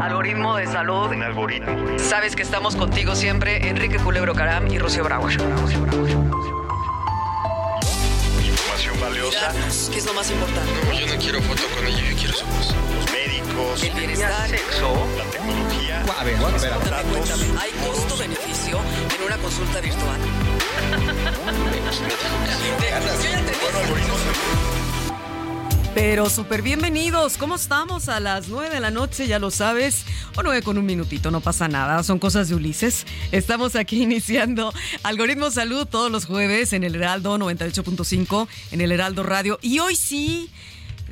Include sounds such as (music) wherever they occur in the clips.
Algoritmo de salud. Un algoritmo. Sabes que estamos contigo siempre, Enrique Culebro Caram y Rocío Brauer. Información valiosa. ¿Qué es lo más importante? No, yo no quiero foto con ella, yo quiero su voz. Los médicos. El bienestar. Sexo. La tecnología. A ver, bueno, espera. ¿hay costo-beneficio en una consulta virtual? (laughs) Yo ya te Bueno, algoritmos. Pero súper bienvenidos. ¿Cómo estamos? A las 9 de la noche, ya lo sabes. O 9 con un minutito, no pasa nada. Son cosas de Ulises. Estamos aquí (laughs) iniciando Algoritmo Salud todos los jueves en el Heraldo 98.5, en el Heraldo Radio. Y hoy sí.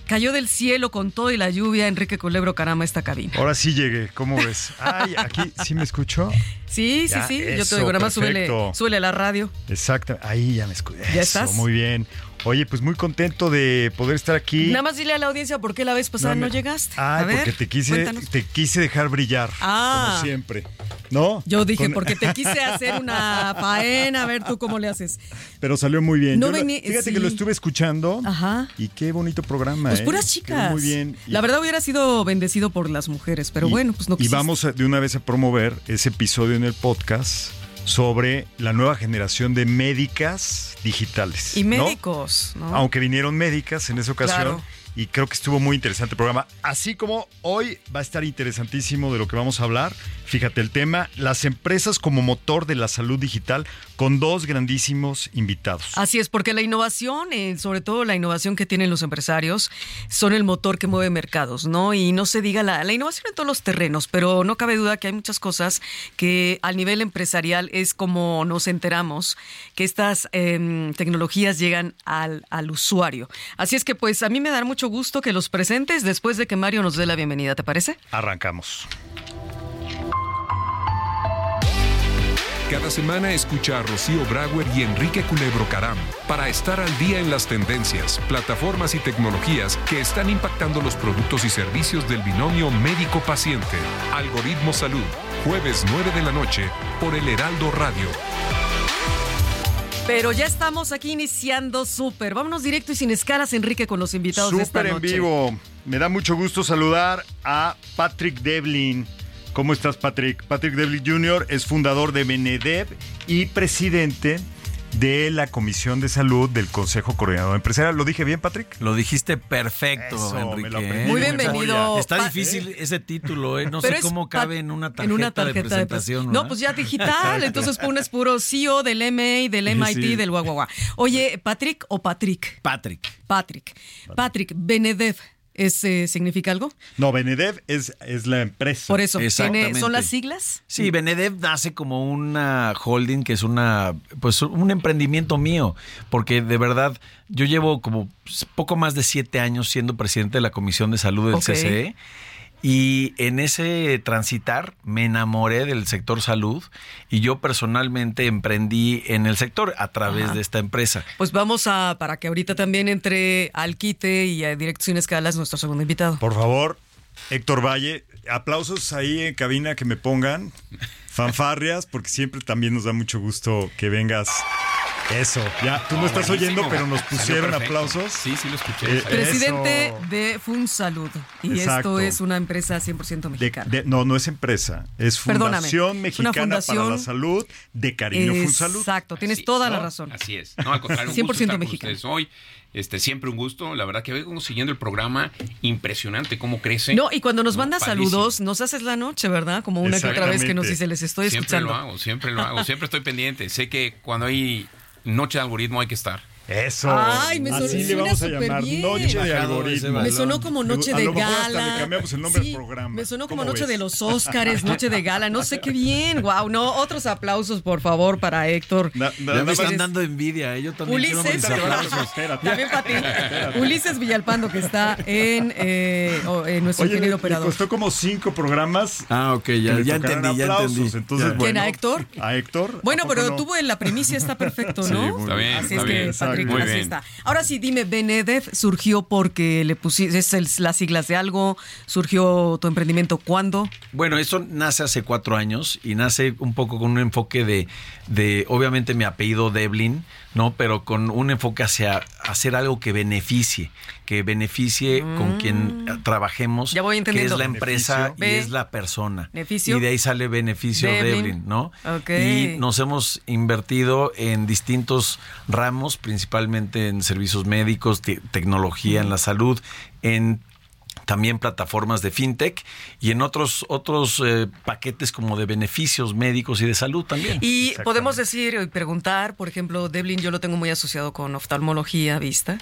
Cayó del cielo con todo y la lluvia Enrique Culebro Carama esta cabina. Ahora sí llegué, ¿cómo ves? Ay, aquí sí me escucho. Sí, sí, Ya, sí. Yo te oigo. Nada más súbele, súbele la radio. Exacto, ahí ya me escucho. ¿Ya estás? Muy bien. Oye, pues muy contento de poder estar aquí. Nada más dile a la audiencia por qué la vez pasada no, me- llegaste. Ay, a ver, porque te quise, cuéntanos. te quise dejar brillar. Ah. Como siempre. ¿No? Yo dije, Con- porque te quise (laughs) hacer una faena, a ver tú cómo le haces. Pero salió muy bien. No lo- fíjate sí. que lo estuve escuchando. Ajá. Y qué bonito programa. Pues ¿eh? puras Quedó chicas. Muy bien. Y- La verdad hubiera sido bendecido por las mujeres, pero y- bueno, pues no Y quisiste. vamos a- de una vez a promover ese episodio en el podcast sobre la nueva generación de médicas digitales. Y ¿no? médicos, ¿no? Aunque vinieron médicas en esa ocasión. Claro. Y creo que estuvo muy interesante el programa. Así como hoy va a estar interesantísimo de lo que vamos a hablar. Fíjate el tema, las empresas como motor de la salud digital con dos grandísimos invitados. Así es, porque la innovación, eh, sobre todo la innovación que tienen los empresarios, son el motor que mueve mercados, ¿no? Y no se diga la, la innovación en todos los terrenos, pero no cabe duda que hay muchas cosas que al nivel empresarial es como nos enteramos que estas em, tecnologías llegan al, al usuario. Así es que pues a mí me da mucho gusto que los presentes después de que Mario nos dé la bienvenida, ¿te parece? Arrancamos. Cada semana escucha a Rocío Brauer y Enrique Culebro Caram para estar al día en las tendencias, plataformas y tecnologías que están impactando los productos y servicios del binomio médico-paciente. Algoritmo Salud, jueves 9 de la noche por el Heraldo Radio. Pero ya estamos aquí iniciando súper. Vámonos directo y sin escalas, Enrique, con los invitados de esta Súper en noche. vivo. Me da mucho gusto saludar a Patrick Devlin. ¿Cómo estás, Patrick? Patrick Devlin Jr. es fundador de Benedev y presidente de la Comisión de Salud del Consejo Coordinador Empresarial. ¿Lo dije bien, Patrick? Lo dijiste perfecto, Eso, Enrique. aprendí ¿eh? Muy bienvenido. Está difícil ese título, ¿eh? No Pero sé cómo cabe en una tarjeta, en una de presentación. No, pues ya digital. (laughs) entonces pones puro CEO del MA, del MIT, Sí. del guaguaguá. Oye, ¿Patrick o Patrick? Patrick. Patrick. Patrick, Benedev. ¿Ese significa algo? No, Benedev es, es la empresa. Por eso, ¿tiene- Exactamente. ¿son las siglas? Sí, Benedev nace como una holding que es una, pues un emprendimiento mío, porque de verdad yo llevo como poco más de siete años siendo presidente de la Comisión de Salud del Ok. CCE. Y en ese transitar me enamoré del sector salud y yo personalmente emprendí en el sector a través Ajá. de esta empresa. Pues vamos a, para que ahorita también entre al quite y a Directo Sin Escalas, nuestro segundo invitado. Por favor, Héctor Valle, aplausos ahí en cabina que me pongan, fanfarrias, porque siempre también nos da mucho gusto que vengas. Eso, ya, tú no, estás oyendo, pero nos pusieron aplausos. Sí, sí lo escuché. Eh, Presidente Eso. de FunSalud. Y Exacto. esto es una empresa 100% De- mexicana. de- no, no es empresa, es Fundación Mexicana para la Salud de Cariño Funsalud. Exacto, tienes Así, toda la razón. Así es. No, al contrario, un 100% gusto (laughs) estar con mexicano. ustedes hoy. Este, siempre un gusto. La verdad que vengo siguiendo el programa. Impresionante cómo crece. No, y cuando nos No, mandas saludos, nos haces la noche, ¿verdad? Como una que otra vez que nos dice, les estoy Siempre escuchando. lo hago, siempre lo hago. Siempre estoy pendiente. Sé que cuando hay noche de algoritmo hay que estar. Eso. Ay, me Así suena le vamos a súper llamar bien. Noche de algoritmo. Me sonó como noche de gala. le cambiamos el nombre Sí, del programa. Me sonó como ¿Cómo noche ves? de los Óscares, noche de gala, no sé qué bien. Wow, no, otros aplausos por favor para Héctor. Na- na- Ya me están dando envidia, ¿eh? yo también Ulises, también para ti. (laughs) Ulises Villalpando que está en, eh, o- en nuestro Oye, le operador. costó como cinco programas. Ah, ok, ya, ya entendí, ya entendí. Entonces, Ya. bueno, ¿Quién, a Héctor? A Héctor. Bueno, ¿a poco pero no? tuvo en la primicia, está perfecto, Sí, ¿no? muy Está bien, Así está es que, bien. Patrick, Muy así bien. está. Ahora sí, dime, Benedev surgió porque le pusiste es el- las siglas de algo, surgió tu emprendimiento cuándo. Bueno, eso nace hace cuatro años y nace un poco con un enfoque de, de obviamente mi apellido Devlin, ¿no? Pero con un enfoque hacia hacer algo que beneficie, que beneficie con quien eh, trabajemos, Mm. Ya voy que es la empresa Beneficio. y es la persona. Beneficio. Y de ahí sale beneficio Devlin. ¿no? Y nos hemos invertido en distintos ramos, principalmente en servicios médicos, te- tecnología, en la salud, en también plataformas de fintech y en otros otros eh, paquetes como de beneficios médicos y de salud también. Y podemos decir y preguntar, por ejemplo, Devlin yo lo tengo muy asociado con oftalmología, ¿vista?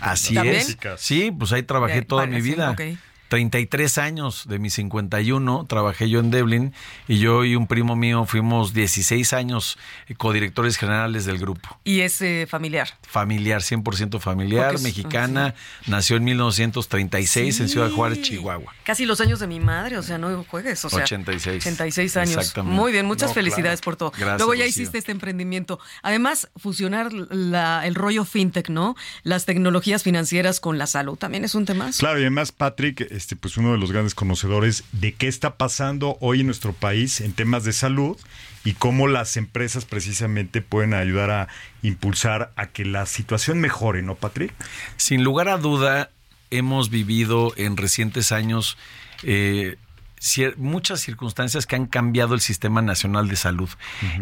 Así ¿También? es. Sí, pues ahí trabajé toda mi vida. ok. 33 años de mis 51 trabajé yo en Devlin y yo y un primo mío fuimos 16 años eh, codirectores generales del grupo. Y es eh, familiar. Familiar, 100% familiar, es- mexicana, nació en 1936 en Ciudad Juárez, Sí. Chihuahua. Casi los años de mi madre, o sea, no juegues, o sea. 86. 86 años. Exactamente. Muy bien, muchas No, felicidades claro. por todo. Gracias, Luego ya Rocío. hiciste este emprendimiento. Además, fusionar la- el rollo fintech, ¿no? Las tecnologías financieras con la salud también es un tema. Claro, y además Patrick, este, pues uno de los grandes conocedores de qué está pasando hoy en nuestro país en temas de salud y cómo las empresas precisamente pueden ayudar a impulsar a que la situación mejore, ¿no, Patrick? Sin lugar a duda, hemos vivido en recientes años eh, cier- muchas circunstancias que han cambiado el Sistema Nacional de Salud.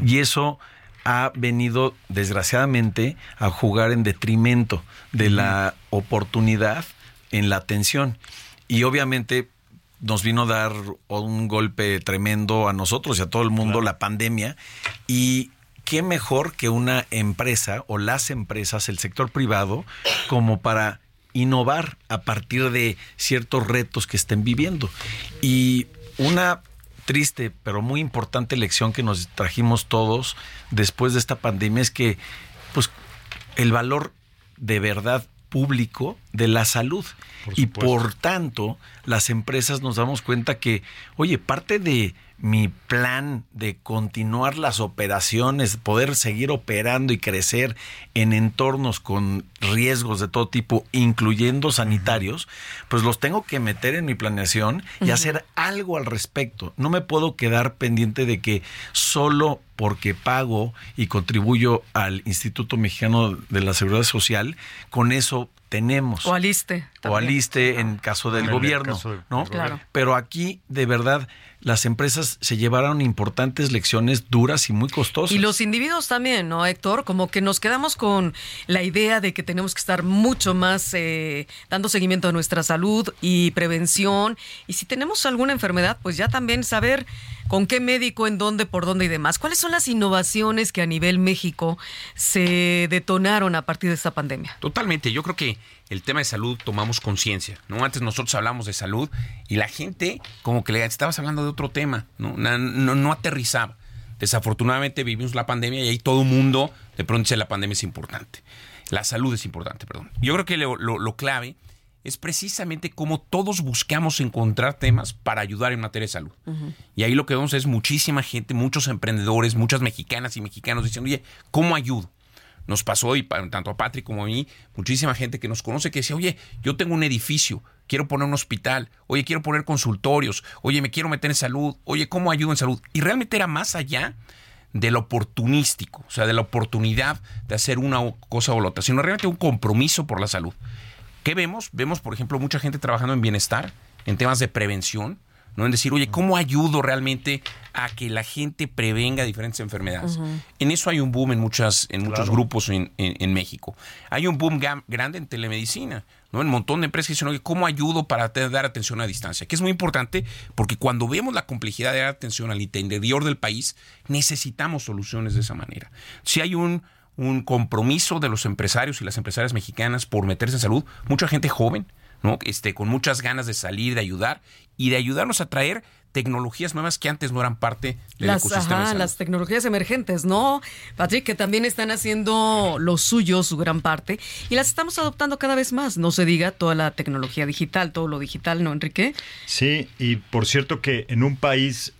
Y eso ha venido, desgraciadamente, a jugar en detrimento de la oportunidad en la atención. Y obviamente nos vino a dar un golpe tremendo a nosotros y a todo el mundo la pandemia. Y qué mejor que una empresa o las empresas, el sector privado, como para innovar a partir de ciertos retos que estén viviendo. Y una triste pero muy importante lección que nos trajimos todos después de esta pandemia es que pues el valor de verdad público de la salud. Por y por tanto las empresas nos damos cuenta que oye parte de mi plan de continuar las operaciones, poder seguir operando y crecer en entornos con riesgos de todo tipo, incluyendo sanitarios, pues los tengo que meter en mi planeación y hacer algo al respecto. No me puedo quedar pendiente de que solo porque pago y contribuyo al Instituto Mexicano de la Seguridad Social, con eso tenemos. O aliste. O aliste en caso del En gobierno, caso del- ¿no? Claro. Pero aquí, de verdad, las empresas se llevaron importantes lecciones duras y muy costosas. Y los individuos también, ¿no, Héctor? Como que nos quedamos con la idea de que tenemos que estar mucho más eh, dando seguimiento a nuestra salud y prevención. Y si tenemos alguna enfermedad, pues ya también saber con qué médico, en dónde, por dónde y demás. ¿Cuáles son las innovaciones que a nivel México se detonaron a partir de esta pandemia? Totalmente, yo creo que el tema de salud tomamos conciencia, ¿no? Antes nosotros hablamos de salud y la gente como que le estabas hablando de otro tema, ¿no? No, no aterrizaba. Desafortunadamente vivimos la pandemia y ahí todo mundo de pronto dice la pandemia es importante. La salud es importante, perdón. Yo creo que lo, lo- lo clave es precisamente cómo todos buscamos encontrar temas para ayudar en materia de salud. Y ahí lo que vemos es muchísima gente, muchos emprendedores, muchas mexicanas y mexicanos diciendo, oye, ¿cómo ayudo? Nos pasó, y tanto a Patrick como a mí, muchísima gente que nos conoce que decía, oye, yo tengo un edificio, quiero poner un hospital, oye, quiero poner consultorios, oye, me quiero meter en salud, oye, ¿cómo ayudo en salud? Y realmente era más allá de lo oportunístico, o sea, de la oportunidad de hacer una cosa o la otra, sino realmente un compromiso por la salud. ¿Qué vemos? Vemos, por ejemplo, mucha gente trabajando en bienestar, en temas de prevención, ¿no? En decir, oye, ¿cómo ayudo realmente a que la gente prevenga diferentes enfermedades? En eso hay un boom en, muchas, en muchos grupos en, en- en México. Hay un boom grande en telemedicina, ¿no? En un montón de empresas que dicen, oye, ¿cómo ayudo para dar atención a distancia? Que es muy importante porque cuando vemos la complejidad de dar atención al interior del país, necesitamos soluciones de esa manera. Si hay un un compromiso de los empresarios y las empresarias mexicanas por meterse en salud, mucha gente joven, ¿no? Este, con muchas ganas de salir, de ayudar y de ayudarnos a traer tecnologías nuevas que antes no eran parte del las, ecosistema. de ajá, salud. las tecnologías emergentes, ¿no? Patrick, que también están haciendo lo suyo, su gran parte, y las estamos adoptando cada vez más. No se diga toda la tecnología digital, todo lo digital, ¿no, Enrique? Sí, y por cierto que en un país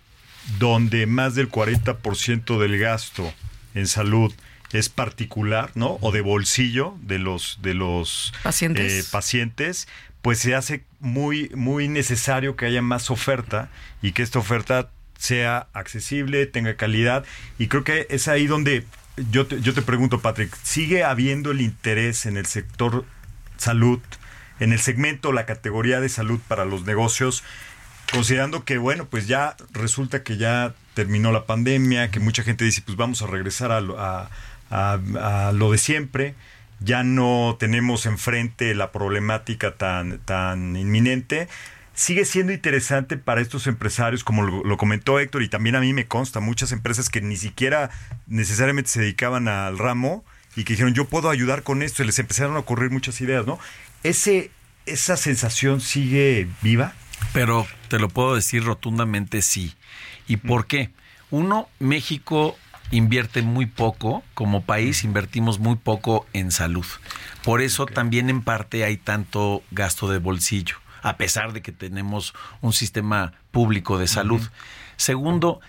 donde más del 40% del gasto en salud es particular, ¿no? O de bolsillo de los de los Pacientes. eh, pacientes, pues se hace muy muy necesario que haya más oferta y que esta oferta sea accesible, tenga calidad. Y creo que es ahí donde yo te, yo te pregunto, Patrick, ¿sigue habiendo el interés en el sector salud, en el segmento, la categoría de salud para los negocios considerando que, bueno, pues ya resulta que ya terminó la pandemia, que mucha gente dice, pues vamos a regresar a a- a lo de siempre, ya no tenemos enfrente la problemática tan, tan inminente. Sigue siendo interesante para estos empresarios, como lo, lo comentó Héctor, y también a mí me consta, muchas empresas que ni siquiera necesariamente se dedicaban al ramo y que dijeron, yo puedo ayudar con esto, y les empezaron a ocurrir muchas ideas, ¿no? Ese, ¿Esa sensación sigue viva? Pero te lo puedo decir rotundamente sí. ¿Y por qué? Uno, México invierte muy poco, como país invertimos muy poco en salud. Por eso también en parte hay tanto gasto de bolsillo, a pesar de que tenemos un sistema público de salud. Segundo,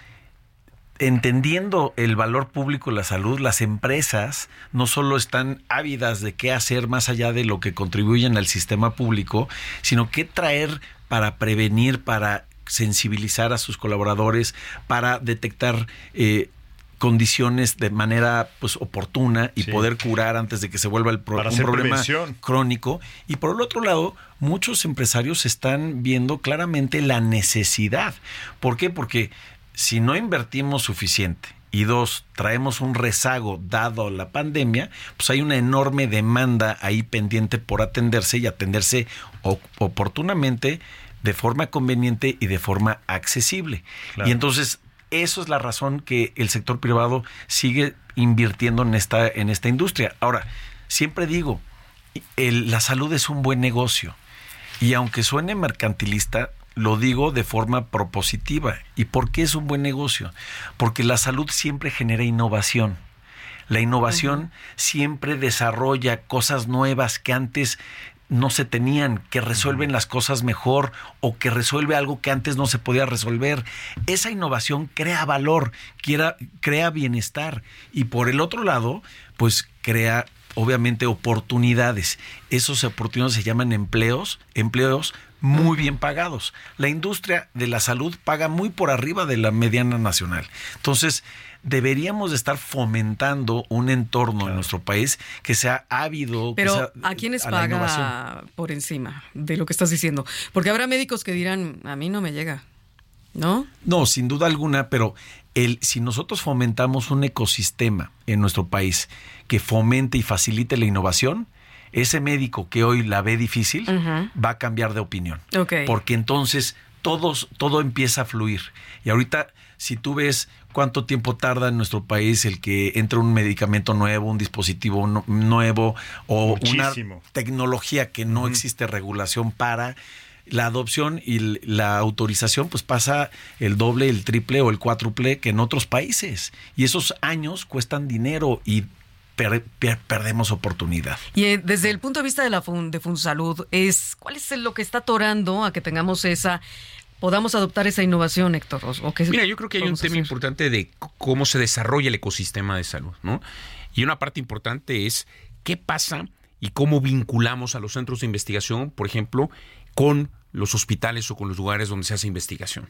entendiendo el valor público de la salud, las empresas no solo están ávidas de qué hacer más allá de lo que contribuyen al sistema público, sino qué traer para prevenir, para sensibilizar a sus colaboradores, para detectar eh, condiciones de manera pues oportuna y Sí. poder curar antes de que se vuelva el pro- un problema prevención. crónico. Y por el otro lado, muchos empresarios están viendo claramente la necesidad. ¿Por qué? Porque si no invertimos suficiente y dos, traemos un rezago dado la pandemia, pues hay una enorme demanda ahí pendiente por atenderse y atenderse oportunamente, de forma conveniente y de forma accesible. Claro. Y entonces, eso es la razón que el sector privado sigue invirtiendo en esta, en esta industria. Ahora, siempre digo, el- la salud es un buen negocio. Y aunque suene mercantilista, lo digo de forma propositiva. ¿Y por qué es un buen negocio? Porque la salud siempre genera innovación. La innovación siempre desarrolla cosas nuevas que antes no se tenían, que resuelven las cosas mejor o que resuelve algo que antes no se podía resolver. Esa innovación crea valor, crea bienestar y por el otro lado, pues crea obviamente oportunidades. Esos oportunidades se llaman empleos, empleos muy bien pagados. La industria de la salud paga muy por arriba de la mediana nacional. Entonces, deberíamos de estar fomentando un entorno en nuestro país que sea ávido. que Pero sea ¿a quiénes a paga por encima de lo que estás diciendo? Porque habrá médicos que dirán, a mí no me llega, ¿no? No, sin duda alguna, pero el, si nosotros fomentamos un ecosistema en nuestro país que fomente y facilite la innovación, ese médico que hoy la ve difícil va a cambiar de opinión. Porque entonces todos, todo empieza a fluir. Y ahorita, si tú ves cuánto tiempo tarda en nuestro país el que entre un medicamento nuevo, un dispositivo no- nuevo o Muchísimo. una tecnología que no existe regulación para la adopción y la autorización pues pasa el doble, el triple o el cuádruple que en otros países. Y esos años cuestan dinero y per- per- perdemos oportunidad. Y eh, desde el punto de vista de la fun, de Funsalud, es ¿cuál es lo que está atorando a que tengamos esa podamos adoptar esa innovación, Héctor? O- Mira, yo creo que hay un tema hacer? importante de cómo se desarrolla el ecosistema de salud, ¿no? Y una parte importante es qué pasa y cómo vinculamos a los centros de investigación, por ejemplo, con los hospitales o con los lugares donde se hace investigación.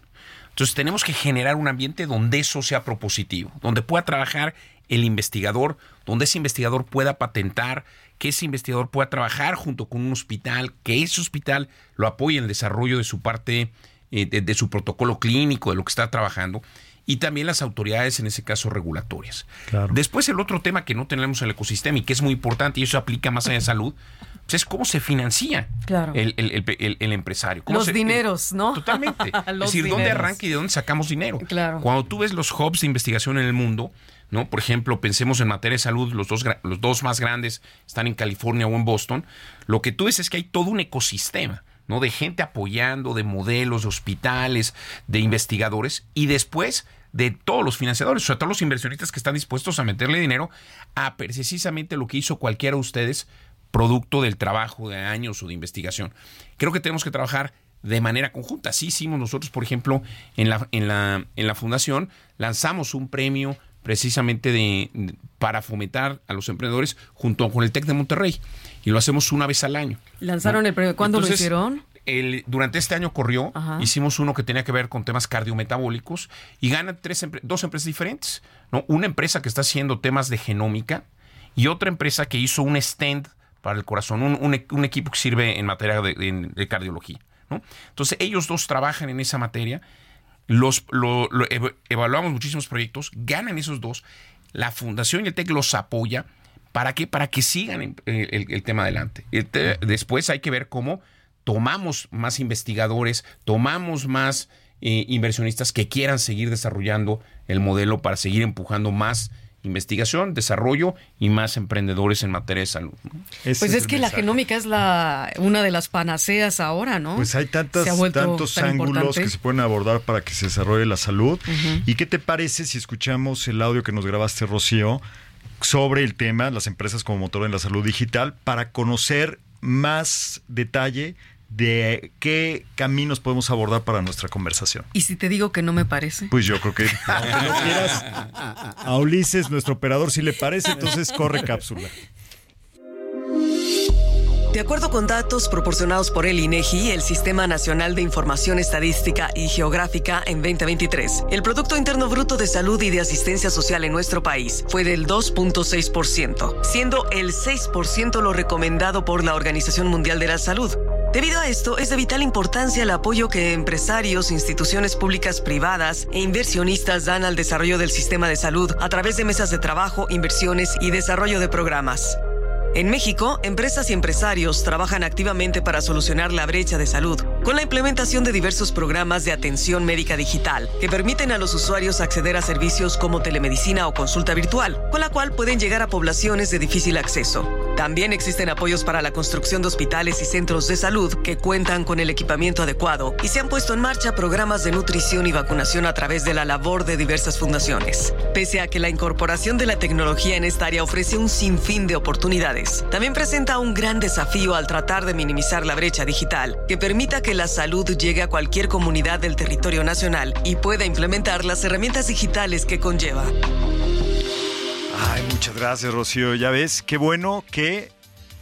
Entonces tenemos que generar un ambiente donde eso sea propositivo, donde pueda trabajar el investigador, donde ese investigador pueda patentar, que ese investigador pueda trabajar junto con un hospital, que ese hospital lo apoye en el desarrollo de su parte, eh, de, de su protocolo clínico, de lo que está trabajando, y también las autoridades, en ese caso, regulatorias. Claro. Después el otro tema que no tenemos en el ecosistema y que es muy importante, y eso aplica más allá de salud, pues es cómo se financia Claro. el, el- el- el- el empresario. ¿Cómo Los se- dineros, ¿no? Totalmente. (laughs) es decir, ¿dónde arranca y de dónde sacamos dinero? Claro. Cuando tú ves los hubs de investigación en el mundo, ¿no? Por ejemplo, pensemos en materia de salud, los dos, los dos más grandes están en California o en Boston. Lo que tú ves es que hay todo un ecosistema, ¿no? De gente apoyando, de modelos, de hospitales, de investigadores y después de todos los financiadores, sobre todo los inversionistas que están dispuestos a meterle dinero a precisamente lo que hizo cualquiera de ustedes producto del trabajo de años o de investigación. Creo que tenemos que trabajar de manera conjunta. Así hicimos nosotros, por ejemplo, en la, en la, en la fundación, lanzamos un premio precisamente de- para fomentar a los emprendedores junto con el TEC de Monterrey. Y lo hacemos una vez al año. Lanzaron ¿no? el premio. ¿Cuándo lo hicieron? el- durante este año corrió, Ajá. hicimos uno que tenía que ver con temas cardiometabólicos y ganan tres, dos empresas diferentes. ¿no? Una empresa que está haciendo temas de genómica y otra empresa que hizo un stand para el corazón, un, un un equipo que sirve en materia de, de- de cardiología. ¿no? Entonces ellos dos trabajan en esa materia, los, lo- lo eva- evaluamos muchísimos proyectos, ganan esos dos, la fundación y el TEC los apoya. ¿Para qué? Para que sigan en- el, el- el tema adelante. El te- después hay que ver cómo tomamos más investigadores, tomamos más eh, inversionistas que quieran seguir desarrollando el modelo para seguir empujando más investigación, desarrollo y más emprendedores en materia de salud. Pues es, que la genómica es la una de las panaceas ahora, ¿no? Pues hay tantas, tantos tan ángulos importante. que se pueden abordar para que se desarrolle la salud. ¿Y qué te parece si escuchamos el audio que nos grabaste, Rocío, sobre el tema, las empresas como motor en la salud digital, para conocer más detalle de qué caminos podemos abordar para nuestra conversación? Y si te digo que no me parece. Pues yo creo que, aunque no quieras, (laughs) a Ulises, nuestro operador, si le parece, entonces corre cápsula. De acuerdo con datos proporcionados por el INEGI, el Sistema Nacional de Información Estadística y Geográfica en 2023, el Producto Interno Bruto de Salud y de Asistencia Social en nuestro país fue del 2.6%, siendo el 6% lo recomendado por la Organización Mundial de la Salud. Debido a esto, es de vital importancia el apoyo que empresarios, instituciones públicas privadas e inversionistas dan al desarrollo del sistema de salud a través de mesas de trabajo, inversiones y desarrollo de programas. En México, empresas y empresarios trabajan activamente para solucionar la brecha de salud con la implementación de diversos programas de atención médica digital que permiten a los usuarios acceder a servicios como telemedicina o consulta virtual, con la cual pueden llegar a poblaciones de difícil acceso. También existen apoyos para la construcción de hospitales y centros de salud que cuentan con el equipamiento adecuado y se han puesto en marcha programas de nutrición y vacunación a través de la labor de diversas fundaciones. Pese a que la incorporación de la tecnología en esta área ofrece un sinfín de oportunidades, también presenta un gran desafío al tratar de minimizar la brecha digital que permita que la salud llegue a cualquier comunidad del territorio nacional y pueda implementar las herramientas digitales que conlleva. Ay, muchas gracias, Rocío. Ya ves, qué bueno que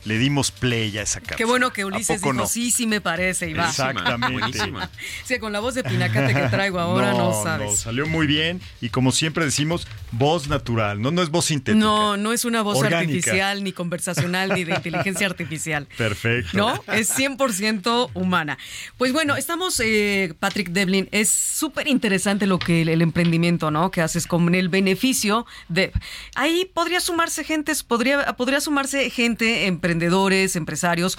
le dimos play a esa cápsula. Qué bueno que ¿A Ulises dijo, no? sí, sí me parece, y va. Exactamente. Buenísima. (laughs) Sí, con la voz de pinacate que traigo (laughs) ahora no, sabes. salió muy bien y como siempre decimos, voz natural, no, no es voz sintética. No, no es una voz Orgánica. artificial, ni conversacional, ni de inteligencia artificial. (laughs) Perfecto. ¿No? Es 100% humana. Pues bueno, estamos, eh, Patrick Devlin, es súper interesante lo que el, el emprendimiento, ¿no? Que haces con el beneficio de... Ahí podría sumarse gente, podría, podría sumarse gente, emprendedores, empresarios,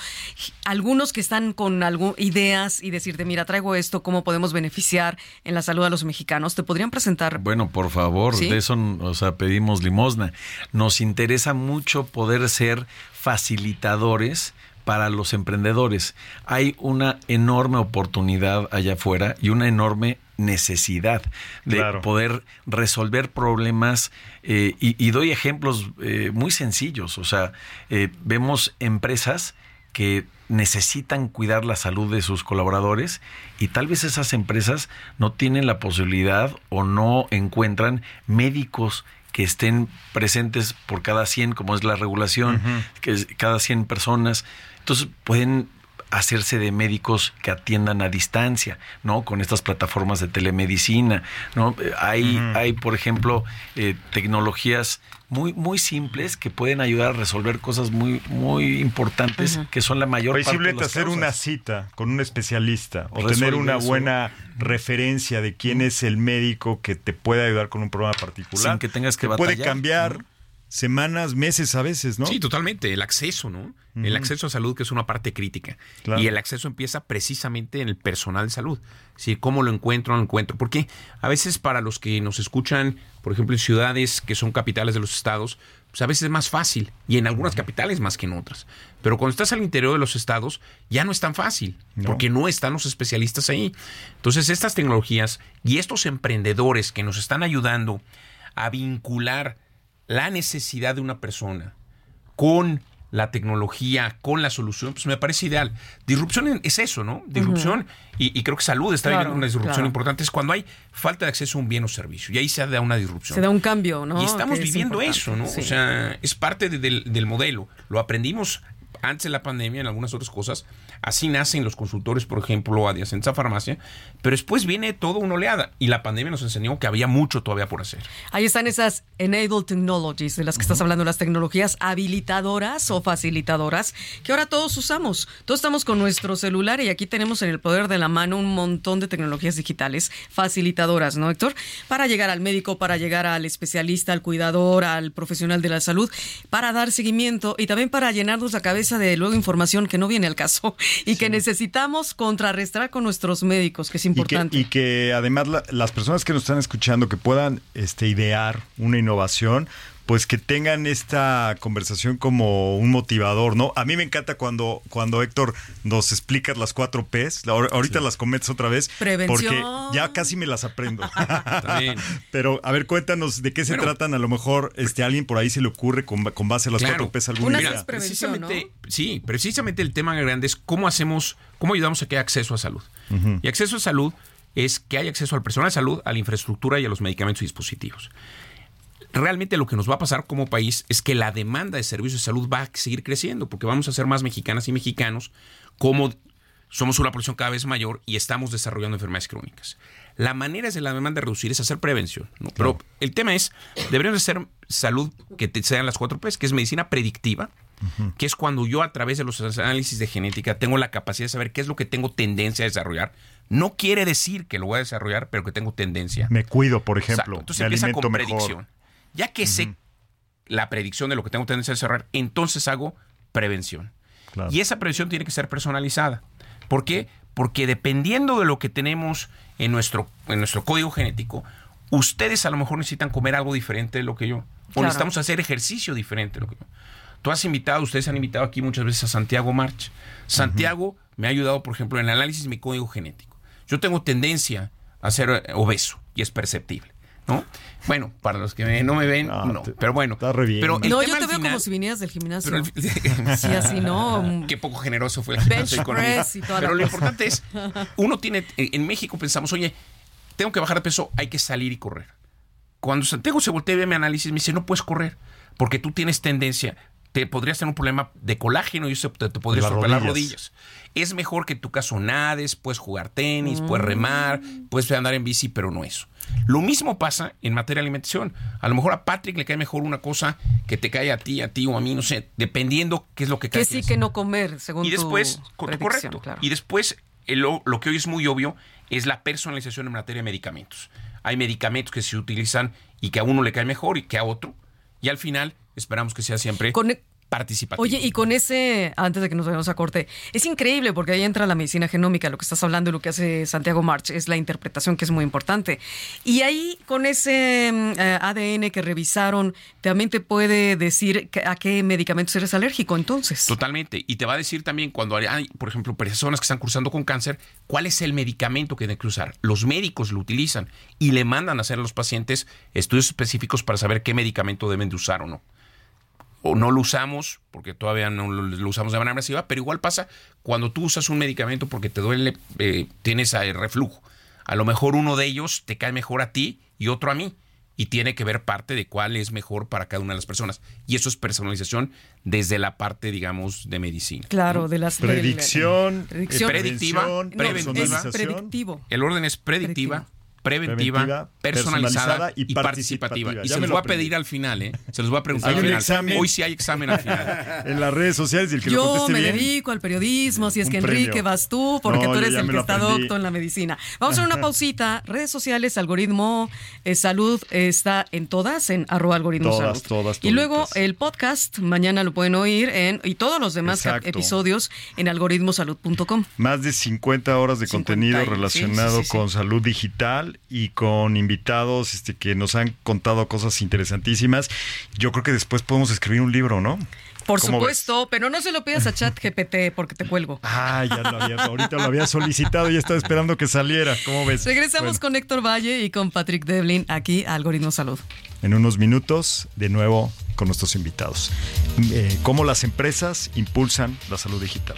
algunos que están con algo, ideas y decirte, mira, traigo esto, ¿cómo podemos beneficiar en la salud a los mexicanos? ¿Te podrían presentar? Bueno, por favor, ¿Sí? de eso, o sea, pedimos limosna. Nos interesa mucho poder ser facilitadores para los emprendedores. Hay una enorme oportunidad allá afuera y una enorme necesidad de Claro. poder resolver problemas eh, y, y doy ejemplos eh, muy sencillos. O sea, eh, vemos empresas que necesitan cuidar la salud de sus colaboradores y tal vez esas empresas no tienen la posibilidad o no encuentran médicos que estén presentes por cada 100, como es la regulación, que es cada 100 personas. Entonces pueden hacerse de médicos que atiendan a distancia, ¿no? Con estas plataformas de telemedicina, ¿no? Hay, hay por ejemplo, eh, tecnologías muy, muy simples que pueden ayudar a resolver cosas muy, muy importantes que son la mayor parte de las hacer una cita con un especialista o tener una eso. buena referencia de quién es el médico que te puede ayudar con un problema particular. Sin que tengas que Te puede cambiar semanas, meses a veces, ¿no? Sí, totalmente. El acceso, ¿no? El acceso a salud, que es una parte crítica. Claro. Y el acceso empieza precisamente en el personal de salud. Sí, ¿Cómo lo encuentro? No lo encuentro. Porque a veces para los que nos escuchan, por ejemplo, en ciudades que son capitales de los estados, pues a veces es más fácil. Y en algunas capitales más que en otras. Pero cuando estás al interior de los estados, ya no es tan fácil. No. Porque no están los especialistas ahí. Entonces, estas tecnologías y estos emprendedores que nos están ayudando a vincular la necesidad de una persona con la tecnología, con la solución, pues me parece ideal. Disrupción es eso, ¿no? Disrupción, y, y creo que salud está Claro, viviendo una disrupción claro. importante, es cuando hay falta de acceso a un bien o servicio, y ahí se da una disrupción. Se da un cambio, ¿no? Y estamos Que viviendo eso, ¿no? sí. O sea, es parte de- del, del modelo. Lo aprendimos antes de la pandemia en algunas otras cosas. Así nacen los consultores, por ejemplo, adyacentes a farmacia. Pero después viene toda una oleada. Y la pandemia nos enseñó que había mucho todavía por hacer. Ahí están esas enabled technologies de las que estás hablando, las tecnologías habilitadoras o facilitadoras que ahora todos usamos. Todos estamos con nuestro celular y aquí tenemos en el poder de la mano un montón de tecnologías digitales facilitadoras, ¿no, Héctor? Para llegar al médico, para llegar al especialista, al cuidador, al profesional de la salud, para dar seguimiento y también para llenarnos la cabeza de luego información que no viene al caso y que necesitamos contrarrestar con nuestros médicos, que es Y que, importante. y que además la- las personas que nos están escuchando que puedan este, idear una innovación, pues que tengan esta conversación como un motivador, ¿no? A mí me encanta cuando, cuando Héctor nos explicas las cuatro P's. Ahor- Ahorita las comentas otra vez. Prevención. Porque ya casi me las aprendo. (laughs) Pero, a ver, cuéntanos de qué se Bueno. tratan. A lo mejor este alguien por ahí se le ocurre con, con base a las Claro. cuatro P's algún Una día. precisamente, sí, precisamente el tema grande es cómo hacemos, cómo ayudamos a que haya acceso a salud. Y acceso a salud es que haya acceso al personal de salud, a la infraestructura y a los medicamentos y dispositivos. Realmente lo que nos va a pasar como país es que la demanda de servicios de salud va a seguir creciendo porque vamos a ser más mexicanas y mexicanos como somos una población cada vez mayor y estamos desarrollando enfermedades crónicas. La manera de la demanda de reducir es hacer prevención. ¿no? Pero el tema es, deberíamos de hacer salud que te sean las cuatro P's, que es medicina predictiva, que es cuando yo a través de los análisis de genética tengo la capacidad de saber qué es lo que tengo tendencia a desarrollar. No quiere decir que lo voy a desarrollar, pero que tengo tendencia. Me cuido, por Exacto. ejemplo. Entonces me empieza con mejor. Ya que sé la predicción de lo que tengo tendencia a desarrollar, entonces hago prevención. Claro. Y esa prevención tiene que ser personalizada. ¿Por qué? Porque dependiendo de lo que tenemos en nuestro, en nuestro código genético, ustedes a lo mejor necesitan comer algo diferente de lo que yo. O necesitamos hacer ejercicio diferente de lo que yo. Tú has invitado, ustedes han invitado aquí muchas veces a Santiago March. Santiago me ha ayudado, por ejemplo, en el análisis de mi código genético. Yo tengo tendencia a ser obeso y es perceptible. ¿No? Bueno, para los que me- no me ven, No, no. te- pero bueno. está re bien. Pero no, yo te veo final- como si vinieras del gimnasio. pero el- (laughs) Sí, así, ¿no? (laughs) Qué poco generoso fue el gimnasio conmigo. press y toda la Pero lo cosa. importante es, uno tiene, en México pensamos, oye, tengo que bajar de peso, hay que salir y correr. Cuando Santiago se voltea y ve mi análisis, me dice, no puedes correr, porque tú tienes tendencia, te podrías tener un problema de colágeno y eso te, te podría Las romper las rodillas. rodillas. Es mejor que en tu caso nades, puedes jugar tenis, puedes Mm. remar, puedes andar en bici, pero no eso. Lo mismo pasa en materia de alimentación. A lo mejor a Patrick le cae mejor una cosa que te cae a ti, a ti o a mí, no sé, dependiendo qué es lo que cae. Que sí, que no comer, según Y después, tu correcto. claro. Y después, lo que hoy es muy obvio es la personalización en materia de medicamentos. Hay medicamentos que se utilizan y que a uno le cae mejor y que a otro. Y al final, esperamos que sea siempre Con- e- participativo. Oye, y con ese, antes de que nos vayamos a corte, es increíble porque ahí entra la medicina genómica, lo que estás hablando y lo que hace Santiago March, es la interpretación que es muy importante. Y ahí, con ese mm, eh, ADN que revisaron, también te puede decir a qué medicamentos eres alérgico, entonces. Totalmente. Y te va a decir también cuando hay, por ejemplo, personas que están cursando con cáncer, cuál es el medicamento que tienen que usar. Los médicos lo utilizan y le mandan a hacer a los pacientes estudios específicos para saber qué medicamento deben de usar o no. O no lo usamos porque todavía no lo, usamos de manera masiva, pero igual pasa cuando tú usas un medicamento porque te duele, eh, tienes eh, reflujo. A lo mejor uno de ellos te cae mejor a ti y otro a mí. Y tiene que ver parte de cuál es mejor para cada una de las personas. Y eso es personalización desde la parte, digamos, de medicina. Claro, de las... Predicción, predicción. Predictiva, preventiva. predictivo. El orden es predictiva, preventiva, Preventiva, personalizada, personalizada y y, participativa. Y se los lo voy a pedir al final, ¿eh? Se los voy a preguntar al final. examen. Hoy sí hay examen al final. (laughs) En las redes sociales y el que lo Yo conteste me bien. dedico al periodismo, así es que premio. Enrique vas tú, porque No, tú eres el que está docto en la medicina. Vamos a hacer una (laughs) pausita. Redes sociales, algoritmo eh, salud está en todas, en arroba algoritmo Todas, salud. todas, Y luego el podcast, mañana lo pueden oír en, y todos los demás Exacto. episodios en algoritmosalud.com. Más de 50 horas de 50 contenido relacionado sí, sí, sí. con salud digital y con invitados este, que nos han contado cosas interesantísimas. Yo creo que después podemos escribir un libro, ¿no? Por ¿Cómo supuesto, pero no se lo pidas a ChatGPT porque te cuelgo. Ah, ya lo había, ahorita lo había solicitado y estaba esperando que saliera. ¿Cómo ves? Regresamos Bueno, con Héctor Valle y con Patrick Devlin aquí a Algoritmo Salud. En unos minutos, de nuevo con nuestros invitados. Eh, cómo las empresas impulsan la salud digital.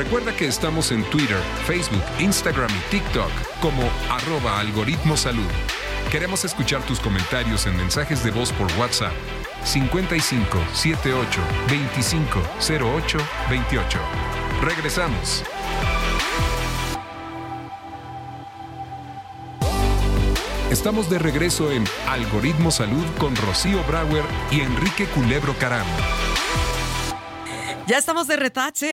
Recuerda que estamos en Twitter, Facebook, Instagram y TikTok como arroba algoritmo salud. Queremos escuchar tus comentarios en mensajes de voz por WhatsApp 55 78 25 08 28. Regresamos. Estamos de regreso en Algoritmo Salud con Rocío Brauer y Enrique Culebro Caram. Ya estamos de retache.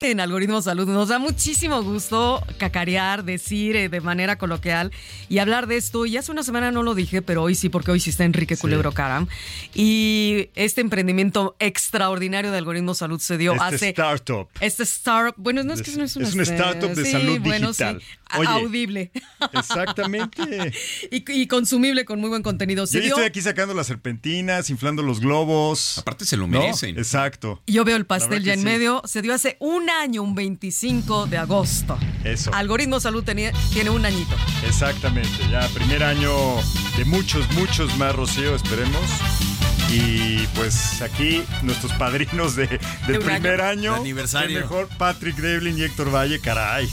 En Algoritmo Salud nos da muchísimo gusto cacarear, decir eh, de manera coloquial y hablar de esto. Y hace una semana no lo dije, pero hoy sí, porque hoy sí está Enrique Culebro Caram. Y este emprendimiento extraordinario de Algoritmo Salud se dio Este hace... startup. Este startup, bueno, no es que no es una Es un startup de sí, salud bueno, sí. Oye. Audible Exactamente. (laughs) y, y consumible con muy buen contenido. Se Yo dio- estoy aquí sacando las serpentinas, inflando los globos. Aparte se lo ¿No? merecen. Exacto. Yo veo el pastel ya en sí. medio. Se dio hace un año, un 25 de agosto. Eso. Algoritmo Salud tenía- tiene un añito. Exactamente. Ya primer año de muchos, muchos más, Rocío, esperemos. Y pues aquí nuestros padrinos de, del De primer año. aniversario. mejor Patrick Devlin y Héctor Valle, caray.